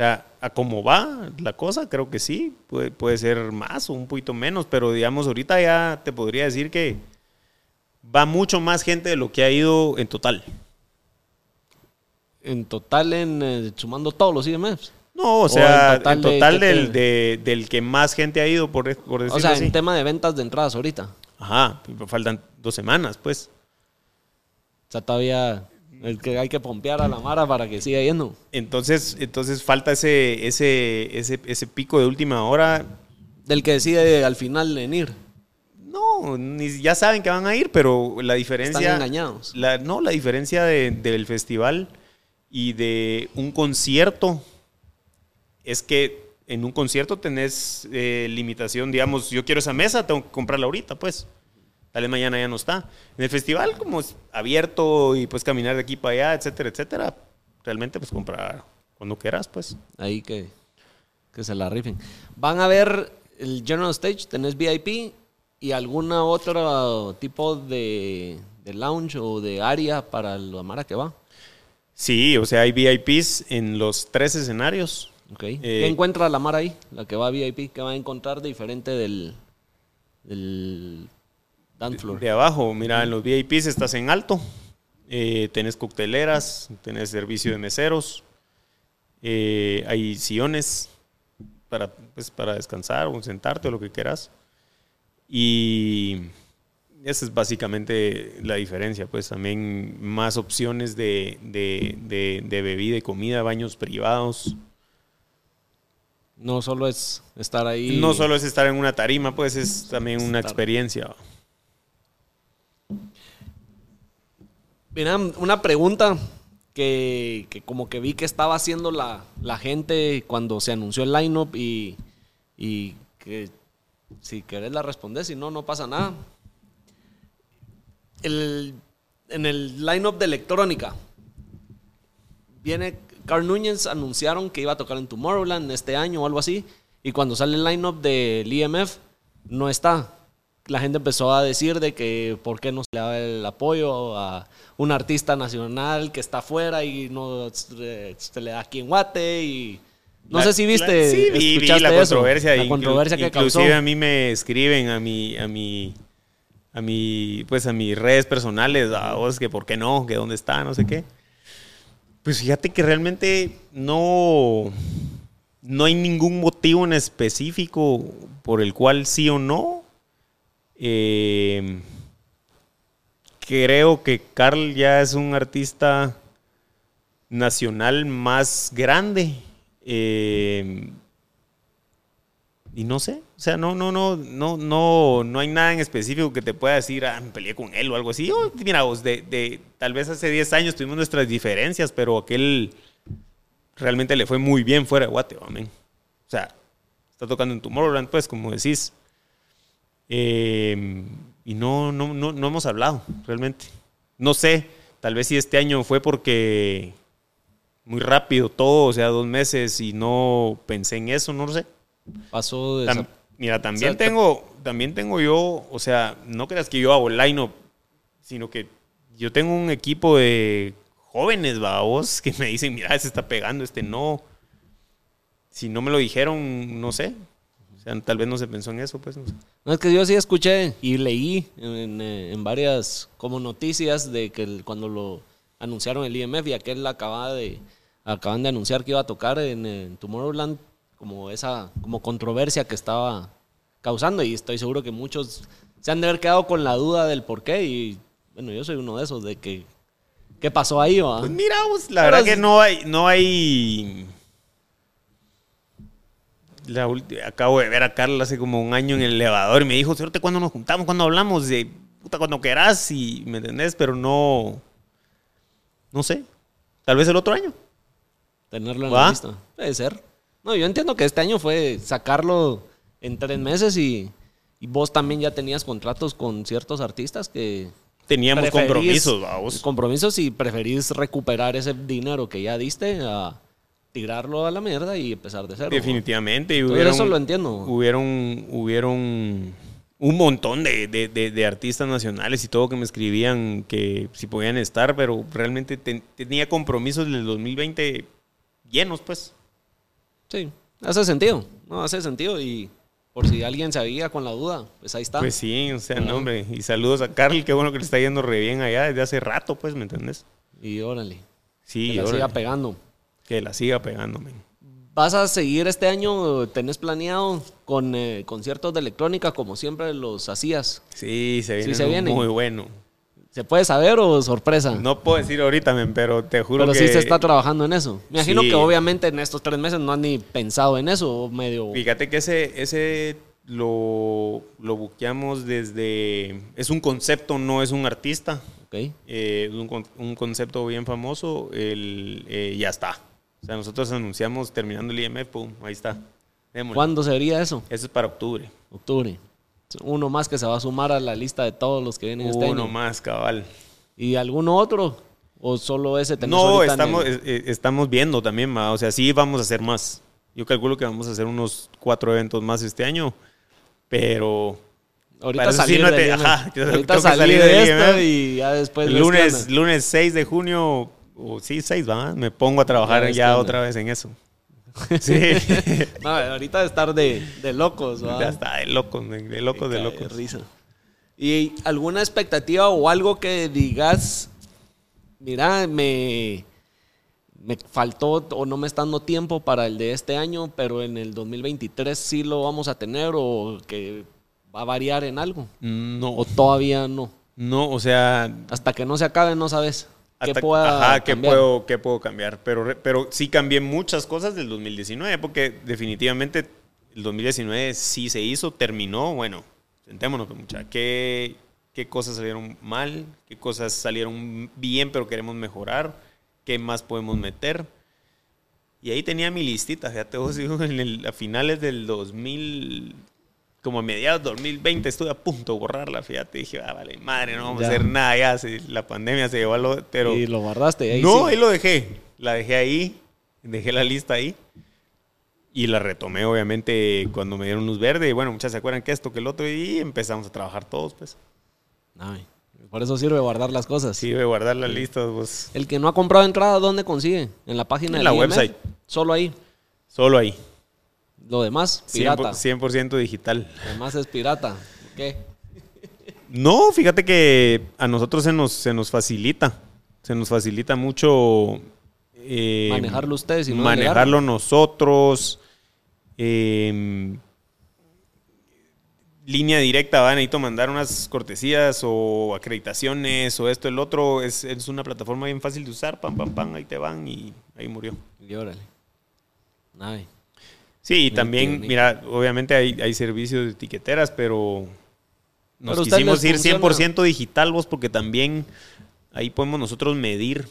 O sea, a cómo va la cosa, creo que sí, puede, puede ser más o un poquito menos, pero digamos, ahorita ya te podría decir que va mucho más gente de lo que ha ido en total. En total, en, eh, sumando todos los IMFs. No, o O sea, en total en del, de- del que más gente ha ido, por, por decirlo O sea, así. en tema de ventas de entradas ahorita. Ajá, faltan dos semanas, pues. O sea, todavía el que hay que pompear a la mara para que siga yendo. Entonces, entonces falta ese, ese, ese, ese pico de última hora. Del que decide al final en ir. No, ni- ya saben que van a ir, pero la diferencia. Están engañados. La, no, la diferencia de- del festival y de un concierto es que en un concierto tenés eh, limitación, digamos, yo quiero esa mesa, tengo que comprarla ahorita, pues. Tal vez mañana ya no está. En el festival, como es abierto y puedes caminar de aquí para allá, etcétera, etcétera, realmente pues comprar cuando quieras, pues. Ahí que, que se la rifen. Van a ver el General Stage, tenés VIP y alguna otro tipo de, de lounge o de área para la mara que va. Sí, o sea, hay VIPs en los tres escenarios. Ok. Eh, ¿Qué encuentra la mara ahí? La que va a VIP, ¿qué va a encontrar diferente del, del dance floor? De abajo, mira, en los VIPs estás en alto. eh, tenés cocteleras, tenés servicio de meseros. eh, hay sillones para, pues, para descansar o sentarte o lo que quieras. Y esa es básicamente la diferencia. Pues también más opciones de, de, de- de bebida y comida, baños privados. No solo es estar ahí. No solo es estar en una tarima, pues es también una Estar. experiencia. Mira, una pregunta que, como que vi que estaba haciendo la, la gente cuando se anunció el lineup y, y que si querés la respondés, si no, no pasa nada. El- en el lineup de electrónica, viene Carl Núñez, anunciaron que iba a tocar en Tomorrowland este año o algo así, y cuando sale el lineup del IMF, no está. La gente empezó a decir de que por qué no se le da el apoyo a un artista nacional que está afuera y no se le da aquí en Guate y No La- sé si viste, la- sí, vi, vi escuchaste la eso, controversia. la controversia que inclusive causó. a mí me escriben a mi, a mi, a mi, pues a mis redes personales, a vos que por qué no, que dónde está, no sé qué. Pues fíjate que realmente no, no hay ningún motivo en específico por el cual sí o no. Eh, creo que Carl ya es un artista nacional más grande. Eh, y no sé, o sea, no, no, no, no, no, no hay nada en específico que te pueda decir, ah, peleé con él o algo así. Yo, mira, vos, de, de- tal vez hace 10 años tuvimos nuestras diferencias, pero aquel realmente le fue muy bien fuera de Guate, amén. O sea, está tocando en Tomorrowland, pues, como decís. Eh, y no, no, no, no hemos hablado, realmente. No sé, tal vez si este año fue porque muy rápido todo, o sea, dos meses y no pensé en eso, no lo sé. Pasó de Tam- mira, también o sea, te- tengo, también tengo yo, o sea, no creas que yo hago line sino que yo tengo un equipo de jóvenes, vos, que me dicen, mira, este está pegando, este no. Si no me lo dijeron, no sé. O sea, tal vez no se pensó en eso, pues. No sé. No, es que yo sí escuché y leí en, eh, en varias como noticias de que el- cuando lo anunciaron el IMF y aquel acababa de acaban de anunciar que iba a tocar en, en Tomorrowland como esa como controversia que estaba causando y estoy seguro que muchos se han de haber quedado con la duda del por qué y bueno, yo soy uno de esos de que qué pasó ahí, va? Pues mira, la Pero verdad es- que no hay, no hay. La acabo de ver a Carla hace como un año en el elevador y me dijo, ¿cuándo cuando nos juntamos? cuando hablamos? De puta, cuando querás, y me entendés, pero no. No sé. Tal vez el otro año. tenerlo en ¿Va? la lista. Puede ser. No, yo entiendo que este año fue sacarlo en tres meses y, y vos también ya tenías contratos con ciertos artistas que... Teníamos compromisos, vamos. Compromisos y preferís recuperar ese dinero que ya diste a tirarlo a la mierda y empezar de cero. Definitivamente. Y hubieron, eso lo entiendo. Hubieron, hubieron un montón de, de- de- de artistas nacionales y todo que me escribían que si podían estar, pero realmente ten- tenía compromisos del 2020 llenos, pues. Sí, hace sentido. No, hace sentido y por si alguien se había con la duda, pues ahí está. Pues sí, o sea, no, hombre. Y saludos a Carl, qué bueno que le está yendo re bien allá desde hace rato, pues, ¿me entendés? Y órale, Sí, que la órale, siga pegando. Que la siga pegándome. ¿Vas a seguir este año? ¿Tenés planeado con eh, conciertos de electrónica como siempre los hacías? Sí, se viene, se muy bueno. ¿Se puede saber o sorpresa? No puedo decir ahorita, men, pero te juro Pero que... sí se está trabajando en eso. Me imagino Sí. que obviamente en estos tres meses no han ni pensado en eso, medio... Fíjate que ese, ese lo, lo buqueamos desde... Es un concepto, no es un artista. Ok. Eh, es un, un concepto bien famoso. El, eh, ya está. O sea, nosotros anunciamos terminando el IMF, pum, ahí está. Démosle. ¿Cuándo sería eso? Eso es para octubre. Octubre. Uno más que se va a sumar a la lista de todos los que vienen este Uno año. más, cabal. ¿Y alguno otro? ¿O solo ese No, estamos, el- eh, eh, estamos viendo también, ma. o sea, sí vamos a hacer más. Yo calculo que vamos a hacer unos cuatro eventos más este año, pero Ahorita sí salir no del te- IMF. ajá, Ahorita salir salir de esto y ya después lunes, lunes 6 de junio, o sí, 6, va, me pongo a trabajar Ya otra vez en eso. Sí, No, ahorita de estar de, de locos, ¿va? ya está, de locos, de locos, de locos. risa. ¿Y alguna expectativa o algo que digas, mira, me, me faltó o no me está dando tiempo para el de este año, pero en el 2023 sí lo vamos a tener o que va a variar en algo? No, ¿O todavía no? no, o sea, Hasta que no se acabe no sabes qué Hasta- pueda ajá, ¿qué puedo, qué puedo cambiar? Pero, pero sí cambié muchas cosas del 2019, porque definitivamente el 2019 sí se hizo, terminó, bueno, sentémonos, pues, mucha, ¿qué, qué cosas salieron mal? ¿Qué cosas salieron bien pero queremos mejorar? ¿Qué más podemos meter? Y ahí tenía mi listita, fíjate vos, en el- a finales del 2000, como a mediados del 2020 estuve a punto de borrarla, fíjate, dije, ah, vale, madre, no vamos Ya. a hacer nada ya, la pandemia se llevó a lo... Pero, y lo guardaste ahí no, sí. ahí lo dejé. La dejé ahí. Dejé la lista ahí. Y la retomé, obviamente, cuando me dieron luz verde. Y bueno, muchas se acuerdan que esto, que el otro. Y empezamos a trabajar todos, pues. Ay, por eso sirve guardar las cosas. De guardar las listas, pues. El que no ha comprado entrada, ¿dónde consigue? En la página En del la IMF? website. Solo ahí. Solo ahí. Lo demás, pirata. 100%, digital. Lo demás es pirata. ¿Qué? No, fíjate que a nosotros se nos, se nos facilita. Se nos facilita mucho. eh, manejarlo ustedes y no Manejarlo nosotros. Eh, línea directa, va, necesito mandar unas cortesías o acreditaciones o esto, el otro. Es, es, una plataforma bien fácil de usar, pam, pam, pam, ahí te van y ahí murió. Y órale. Sí, y también, mira, obviamente hay, hay, servicios de etiqueteras, pero nos pero quisimos ir 100% digital, vos, porque también ahí podemos nosotros medir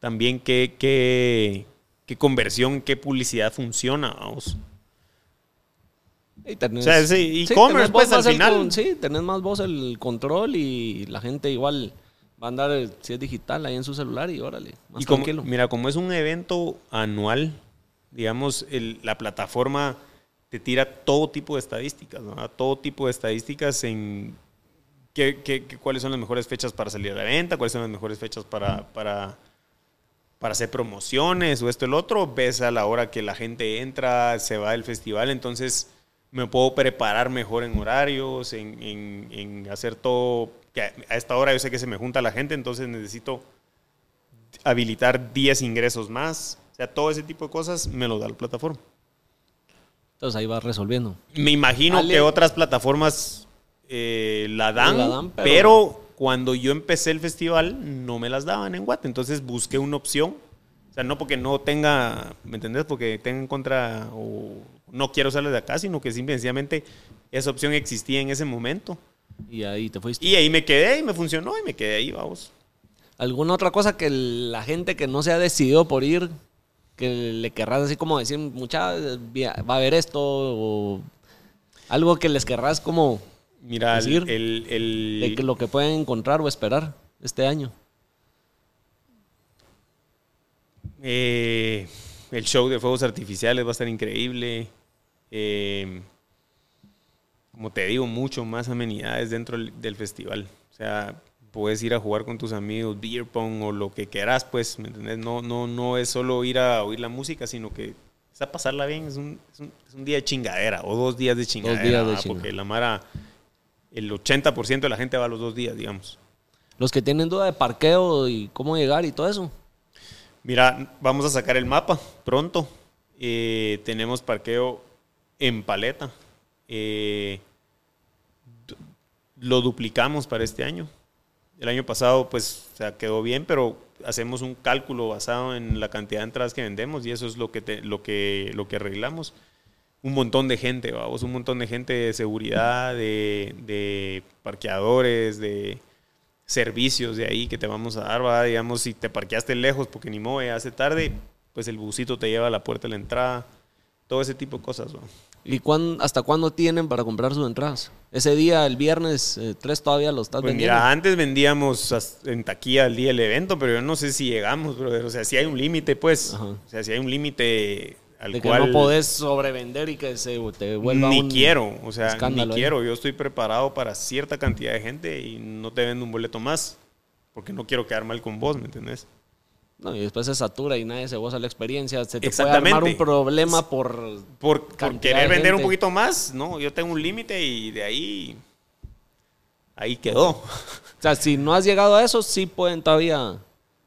también qué, qué, qué conversión, qué publicidad funciona, vamos. Y tenés, o sea, sí, e-commerce, pues al final. sí, tenés más vos el control y la gente igual va a andar, si es digital, ahí en su celular y órale, más y como, Mira, como es un evento anual, digamos, el, la plataforma te tira todo tipo de estadísticas, ¿no? todo tipo de estadísticas en qué, cuáles son las mejores fechas para salir a la venta, cuáles son las mejores fechas para, para, para hacer promociones o esto, el otro. Ves a la hora que la gente entra, se va del festival, entonces me puedo preparar mejor en horarios, en, en, hacer todo. A esta hora yo sé que se me junta la gente, entonces necesito habilitar 10 ingresos más. O sea, todo ese tipo de cosas me lo da la plataforma. Entonces ahí va resolviendo. Me imagino que otras plataformas eh, la, dan, pero... pero... cuando yo empecé el festival no me las daban en Guate. Entonces busqué una opción. O sea, no porque no tenga, ¿me entendés? Porque tenga en contra o no quiero salir de acá, sino que simplemente esa opción existía en ese momento. Y ahí te fuiste. Y ahí me quedé y me funcionó y me quedé ahí, vamos. ¿Alguna otra cosa que la gente que no se ha decidido por ir, que le querrás así como decir, mucha, va a haber esto, o algo que les querrás como Mira, decir, el, el, de que lo que pueden encontrar o esperar este año? Eh, el show de fuegos artificiales va a estar increíble. Eh, como te digo, mucho más amenidades dentro del festival. O sea, puedes ir a jugar con tus amigos, beer pong o lo que quieras, pues, ¿me entiendes? No, no, no es solo ir a oír la música, sino que es a pasarla bien. Es un, es un, día de chingadera o dos días de chingadera. Dos días de Porque la Mara, el 80% de la gente va a los dos días, digamos. Los que tienen duda de parqueo y cómo llegar y todo eso. Mira, vamos a sacar el mapa pronto. Eh, tenemos parqueo en paleta. Eh, lo duplicamos para este año. El año pasado, pues, o quedó bien, pero hacemos un cálculo basado en la cantidad de entradas que vendemos y eso es lo que, lo que, lo que arreglamos. Un montón de gente, vamos, un montón de gente de seguridad, de, parqueadores, de servicios de ahí que te vamos a dar, ¿va? digamos, si te parqueaste lejos porque ni moe hace tarde, pues el busito te lleva a la puerta de la entrada, todo ese tipo de cosas. ¿Y hasta cuándo tienen para comprar sus entradas? Ese día, el viernes 3, eh, todavía lo estás pues vendiendo. Mira, antes vendíamos en taquilla el día del evento, pero yo no sé si llegamos, brother. O sea, si hay un límite, pues. O sea, si hay un límite al de cual. Que no podés sobrevender y que se te vuelva Ni quiero, o sea, ni quiero. Yo estoy preparado para cierta cantidad de gente y no te vendo un boleto más. Porque no quiero quedar mal con vos, ¿me entendés? No, y después se satura y nadie se goza la experiencia. Se te puede armar un problema por... Por, querer vender un poquito más, ¿no? Yo tengo un límite y de ahí... Ahí quedó. O sea, si no has llegado a eso, sí pueden todavía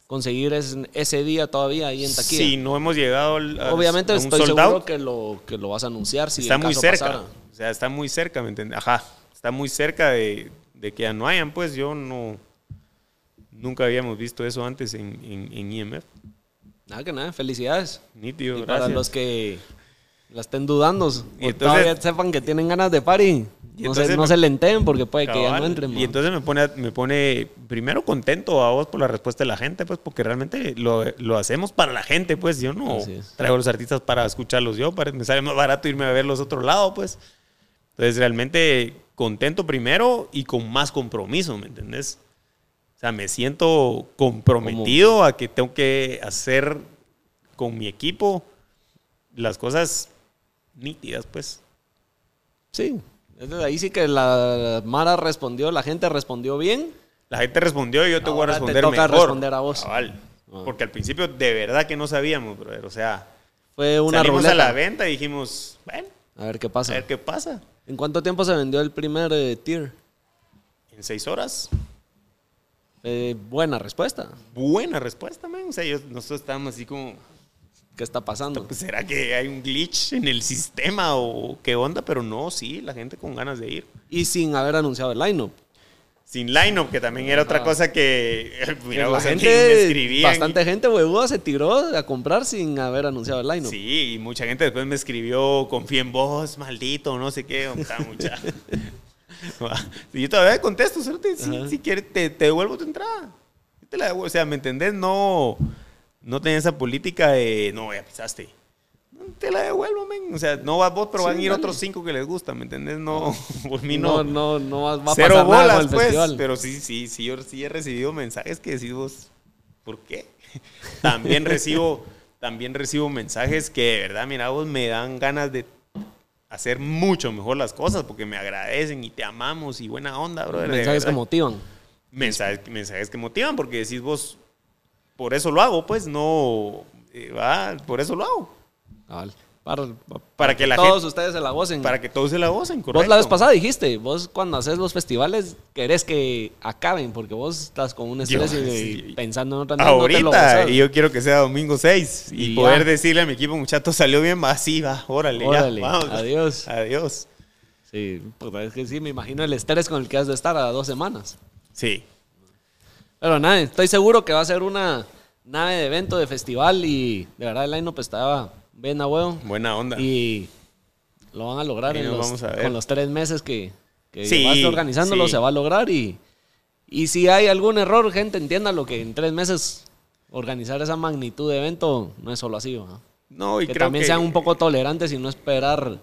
conseguir ese, día todavía ahí en taquilla. Sí, no hemos llegado al, Obviamente estoy seguro que lo, que lo vas a anunciar si Está muy cerca. O sea, está muy cerca, ¿me entiendes? Ajá. Está muy cerca de, de que ya no hayan, pues yo no Nunca habíamos visto eso antes en, en, IMF. Nada que nada, felicidades. Nítido, y gracias. Para los que la estén dudando, y todavía sepan que tienen ganas de party. No, se, no se lenten porque puede que ya no entren. Y entonces me pone, me pone primero contento a vos por la respuesta de la gente, pues porque realmente lo, lo hacemos para la gente, pues yo no traigo a los artistas para escucharlos yo, me sale más barato irme a verlos otro lado, pues. Entonces realmente contento primero y con más compromiso, ¿me entendés? O sea, me siento comprometido a que tengo que hacer con mi equipo las cosas nítidas, pues. Sí. ahí sí que la Mara respondió, la gente respondió bien. La gente respondió y yo te voy a responder te toca responder a vos. Porque al principio de verdad que no sabíamos, brother. O sea, Fue una Salimos ruleta. a la venta y dijimos, bueno, A ver qué a pasa. ver qué pasa. ¿En cuánto tiempo se vendió el primer eh, tier? En seis horas. Eh, buena respuesta. Buena respuesta, man. O sea, yo- nosotros estábamos así como, ¿Qué está pasando? pues, ¿será que hay un glitch en el sistema o qué onda? Pero no, sí, la gente con ganas de ir. Y sin haber anunciado el lineup. Sin line-up, que también era otra Ah. cosa que, mira, la gente, me escribían. bastante gente huevuda se tiró a comprar sin haber anunciado el lineup. Sí, y mucha gente después me escribió, confía en vos, maldito, no sé qué, mucha. y yo todavía contesto, te, si, si quieres te, te devuelvo tu entrada. Yo te la devuelvo, o sea, ¿me entendés? No, no tenés esa política de, no, ya pisaste. Te la devuelvo, men. O sea, no vas vos, pero Sí, van a ir dale. otros cinco que les gusta, ¿me entendés? No, por mí no, no. no, no va a Cero pasar nada con bolas, el pues. festival. Pero sí, sí, sí, yo sí he recibido mensajes que decís vos, ¿por qué? También recibo, también recibo mensajes que de verdad, mira, vos me dan ganas de hacer mucho mejor las cosas porque me agradecen y te amamos y buena onda, brother. Mensajes que motivan. mensajes, mensajes que motivan porque decís vos, por eso lo hago, pues no, eh, va, por eso lo hago. Cabal. Para, Para que la todos gente- ustedes se la gocen. Para que todos se la gocen, correcto. Vos la vez pasada dijiste, vos cuando haces los festivales querés que acaben porque vos estás con un Yo, estrés y, sí. pensando en otra no te lo Ahorita, y yo quiero que sea domingo 6 y, Y poder ya. decirle a mi equipo, muchachos, salió bien, va, sí, va, órale, ya, Órale, vamos. adiós. Adiós. Sí, pues es que sí, me imagino el estrés con el que has de estar a dos semanas. Sí, Pero nada, estoy seguro que va a ser una nave de evento, de festival y de verdad el line-up estaba bien a huevo. buena onda. Y lo van a lograr en los- vamos a ver. con los tres meses que, que Sí, vas organizándolo, sí. se va a lograr. Y, y si hay algún error, gente, entiéndalo que en tres meses organizar esa magnitud de evento no es solo así. ¿va? no, y que creo también que sean un poco tolerantes y no esperar.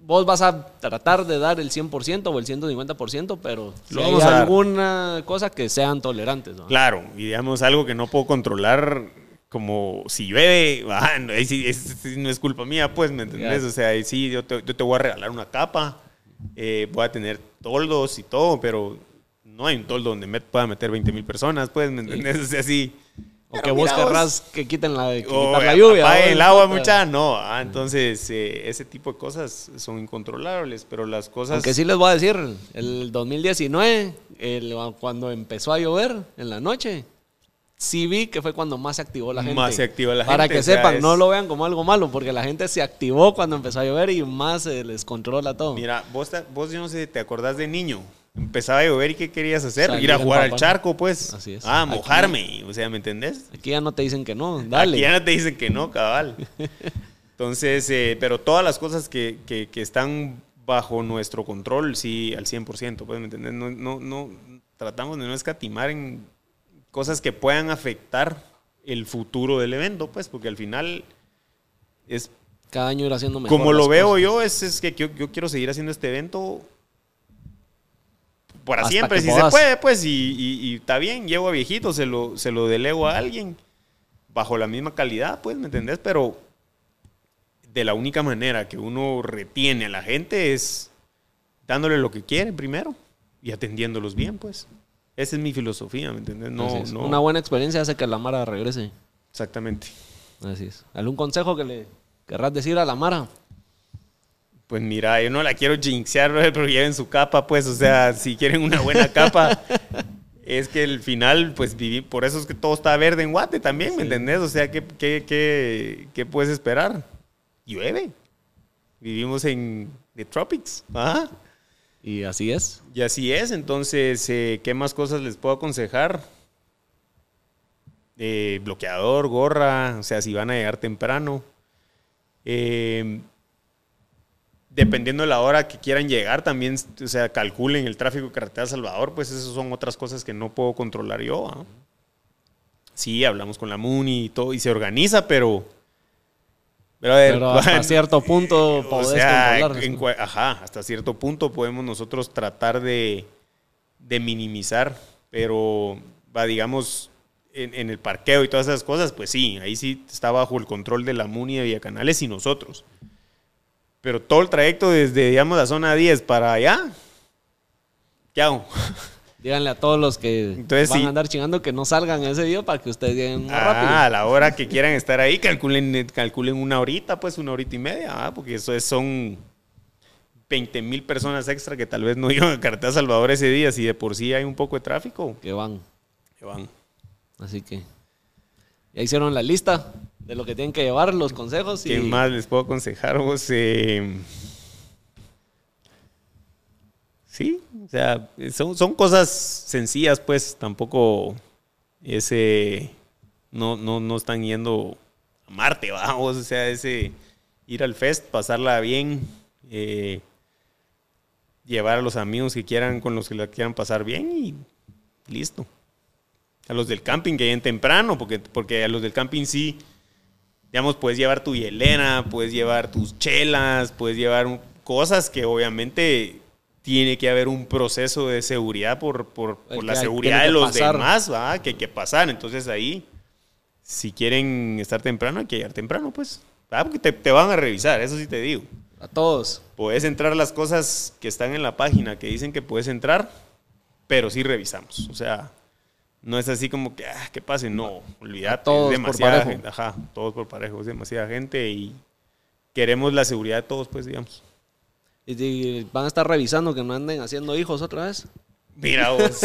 Vos vas a tratar de dar el 100% o el 150%, pero si Lo hay a alguna cosa que sean tolerantes. ¿va? Claro, y digamos algo que no puedo controlar, como si llueve, ah, no, ahí sí, es- sí no es culpa mía, pues, ¿me entendés? O sea, ahí sí, yo te, yo te voy a regalar una capa, eh, voy a tener toldos y todo, pero no hay un toldo donde met- pueda meter 20 mil personas, pues, ¿me entendés? O sea, sí. O Pero que vos querrás que quiten la, que o quitar la lluvia. ¿va? el agua, mucha, no. Ah, entonces, eh, ese tipo de cosas son incontrolables, pero las cosas... Aunque sí les voy a decir, el 2019, el- cuando empezó a llover en la noche, sí vi que fue cuando más se activó la gente. Más se activa la Para gente, que o sea, sepan, es- no lo vean como algo malo, porque la gente se activó cuando empezó a llover y más se les controla todo. Mira, vos, vos yo no sé, ¿te acordás de niño? Empezaba a llover y ¿qué querías hacer? Salir Ir a jugar al charco, pues. Así es. Ah, Aquí- mojarme. O sea, ¿me entendés? Aquí ya no te dicen que no, dale. Aquí ya no te dicen que no, cabal. Entonces, eh, pero todas las cosas que, que- que están bajo nuestro control, sí, al 100%, pues, ¿me entendés? No, no, no, tratamos de no escatimar en cosas que puedan afectar el futuro del evento, pues, porque al final es Cada año ir haciendo mejor. como lo veo cosas. yo, es, es que yo, yo quiero seguir haciendo este evento para Hasta siempre, si puedas. se puede, pues, y, está bien, llego a viejito, se lo, se lo delego a alguien bajo la misma calidad, pues, ¿me entendés? Pero de la única manera que uno retiene a la gente es dándole lo que quieren primero y atendiéndolos bien, pues. Esa es mi filosofía, ¿me entendés? No, no. Una buena experiencia hace que la Mara regrese. Exactamente. Así es. ¿Algún consejo que le querrás decir a la Mara? Pues mira, yo no la quiero jinxear, pero lleven su capa, pues, o sea, si quieren una buena capa, es que el final, pues, viví, por eso es que todo está verde en Guate también, ¿me Sí. entendés? O sea, ¿qué, qué, qué, qué puedes esperar? Llueve. Vivimos en The Tropics, ¿ah? Y así es. Y así es, entonces, eh, ¿qué más cosas les puedo aconsejar? Eh, bloqueador, gorra, o sea, si van a llegar temprano. Eh, dependiendo de la hora que quieran llegar, también, o sea, calculen el tráfico carretera Salvador, pues esas son otras cosas que no puedo controlar yo. ¿ah? Sí, hablamos con la MUNI y todo, y se organiza, pero... Pero, a ver, Pero hasta cierto punto o podés sea, ajá, hasta cierto punto podemos nosotros tratar de, de minimizar, pero va, digamos, en, en el parqueo y todas esas cosas, pues sí, ahí sí está bajo el control de la MUNI de Villacanales y nosotros. Pero todo el trayecto desde, digamos, la zona 10 para allá, ¿qué hago? Díganle a todos los que Entonces, van sí. a andar chingando que no salgan ese día para que ustedes lleguen más Ah, rápido. a la hora que quieran estar ahí, calculen, calculen una horita, pues una horita y media, ah, porque eso es- son 20 mil personas extra que tal vez no iban a Carretera Salvador ese día, si de por sí hay un poco de tráfico, Que van. que van. Así que ya hicieron la lista de lo que tienen que llevar, los consejos. Y ¿Qué más les puedo aconsejar vos? Eh, sí, o sea, son, son cosas sencillas, pues tampoco ese no, no, no están yendo a Marte, vamos, o sea, ese ir al fest, pasarla bien, eh, llevar a los amigos que quieran, con los que la quieran pasar bien y listo. A los del camping que lleguen temprano, porque, porque a los del camping sí, digamos, puedes llevar tu hielera, puedes llevar tus chelas, puedes llevar cosas que obviamente tiene que haber un proceso de seguridad por, por, por la hay- seguridad de los pasar. demás, ¿va? que hay que pasar. Entonces ahí, si quieren estar temprano, hay que llegar temprano, pues. ¿va? Porque te, te van a revisar, eso sí te digo. a todos. Puedes entrar las cosas que están en la página que dicen que puedes entrar, pero sí revisamos. O sea, no es así como que, ah, que pase. No, olvídate. todos es por demasiada parejo. gente. Ajá, todos por parejo. Es demasiada gente y queremos la seguridad de todos, pues, digamos. Y, van a estar revisando que no anden haciendo hijos otra vez. Mira vos.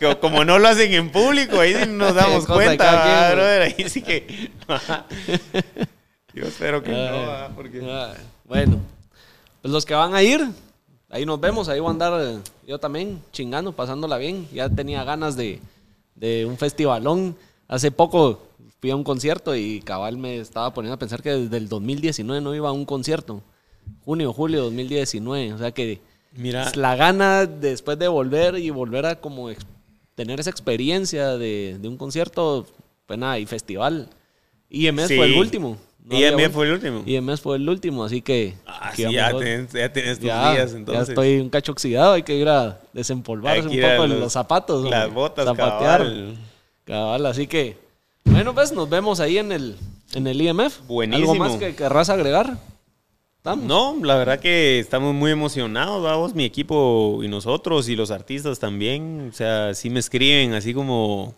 como, no lo hacen en público, ahí sí nos damos cuenta, cada quien, ¿va, güey. brother. Ahí sí que. Yo espero que no, porque. ay, bueno, pues los que van a ir, ahí nos vemos, ahí voy a andar eh, yo también chingando, pasándola bien. Ya tenía ganas de, de un festivalón. Hace poco fui a un concierto y cabal me estaba poniendo a pensar que desde el 2019 no iba a un concierto. Junio, julio 2019. O sea que Mira. la gana después de volver y volver a como tener esa experiencia de, de un concierto, pues nada, y festival. IMS Sí. fue el último. No fue el último. IMS fue el último, así que. Ah, sí, ya ya tenés, ya tenés tus ya, días, ya entonces. estoy un cacho oxidado, hay que ir a desempolvarse un poco en los- los zapatos. Las hombre, botas, zapatear. cabal. Cabal, así que. Bueno, pues nos vemos ahí en el, en el IMF. Buenísimo. ¿Algo más que querrás agregar? No, la verdad que estamos muy emocionados, vamos, mi equipo y nosotros y los artistas también. O sea, sí me escriben así como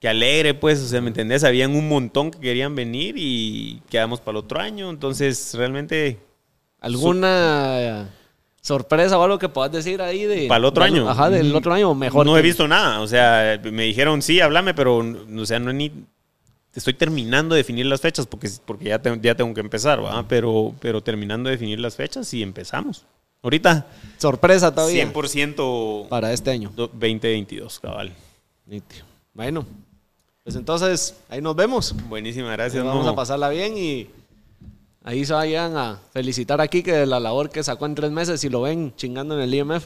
que alegre, pues, o sea, ¿me entendés? Habían un montón que querían venir y quedamos para el otro año. Entonces, realmente, ¿Alguna sorpresa o algo que puedas decir ahí de. para el otro año. Ajá, del otro año, mejor. No que- he visto nada. O sea, me dijeron, sí, háblame, pero, o sea, no he ni. Estoy terminando de definir las fechas porque, porque ya, tengo, ya tengo que empezar, ¿va? Pero, pero terminando de definir las fechas y empezamos. Ahorita, Sorpresa todavía. 100% Para este año. do- 2022, cabal. Bueno, pues entonces ahí nos vemos. Buenísimas gracias, Vamos a pasarla bien y ahí se vayan a felicitar aquí que la labor que sacó en tres meses y lo ven chingando en el IMF.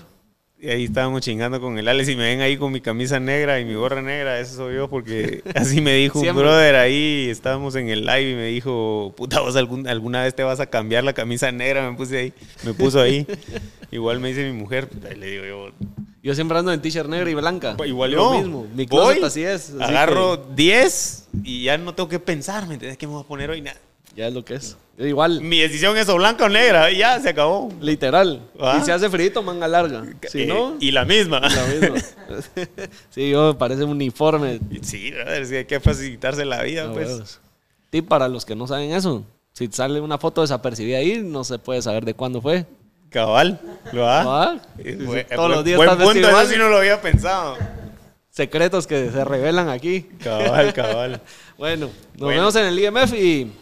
Y ahí estábamos chingando con el Alex y me ven ahí con mi camisa negra y mi gorra negra, eso soy yo porque así me dijo un brother ahí, estábamos en el live y me dijo, puta, vos algún- alguna vez te vas a cambiar la camisa negra, me puse ahí, me puso ahí. Igual me dice mi mujer, puta, y le digo yo, Yo siempre ando en t-shirt negra y blanca. igual lo yo. mismo. Mi voy, closet así es. así agarro 10 y ya no tengo que pensar, ¿me entiendes? ¿Qué me voy a poner hoy? Nada. que Ya es lo que es. Igual, Mi decisión es o blanca o negra y ya se acabó. literal. ¿Ah? Y si hace frito, manga larga. Si Eh, no, y la misma. lo mismo. sí, yo parece un uniforme. Sí, brother, sí, hay que facilitarse la vida, Ah, pues. huevos. Tip para los que no saben eso. Si sale una foto desapercibida ahí, no se puede saber de cuándo fue. Cabal, ¿lo va? ¿Va? Eh, buen- Todos los días buen punto, eso sí no lo había pensado. Secretos que se revelan aquí. Cabal, cabal. Bueno, nos Bueno. vemos en el IMF y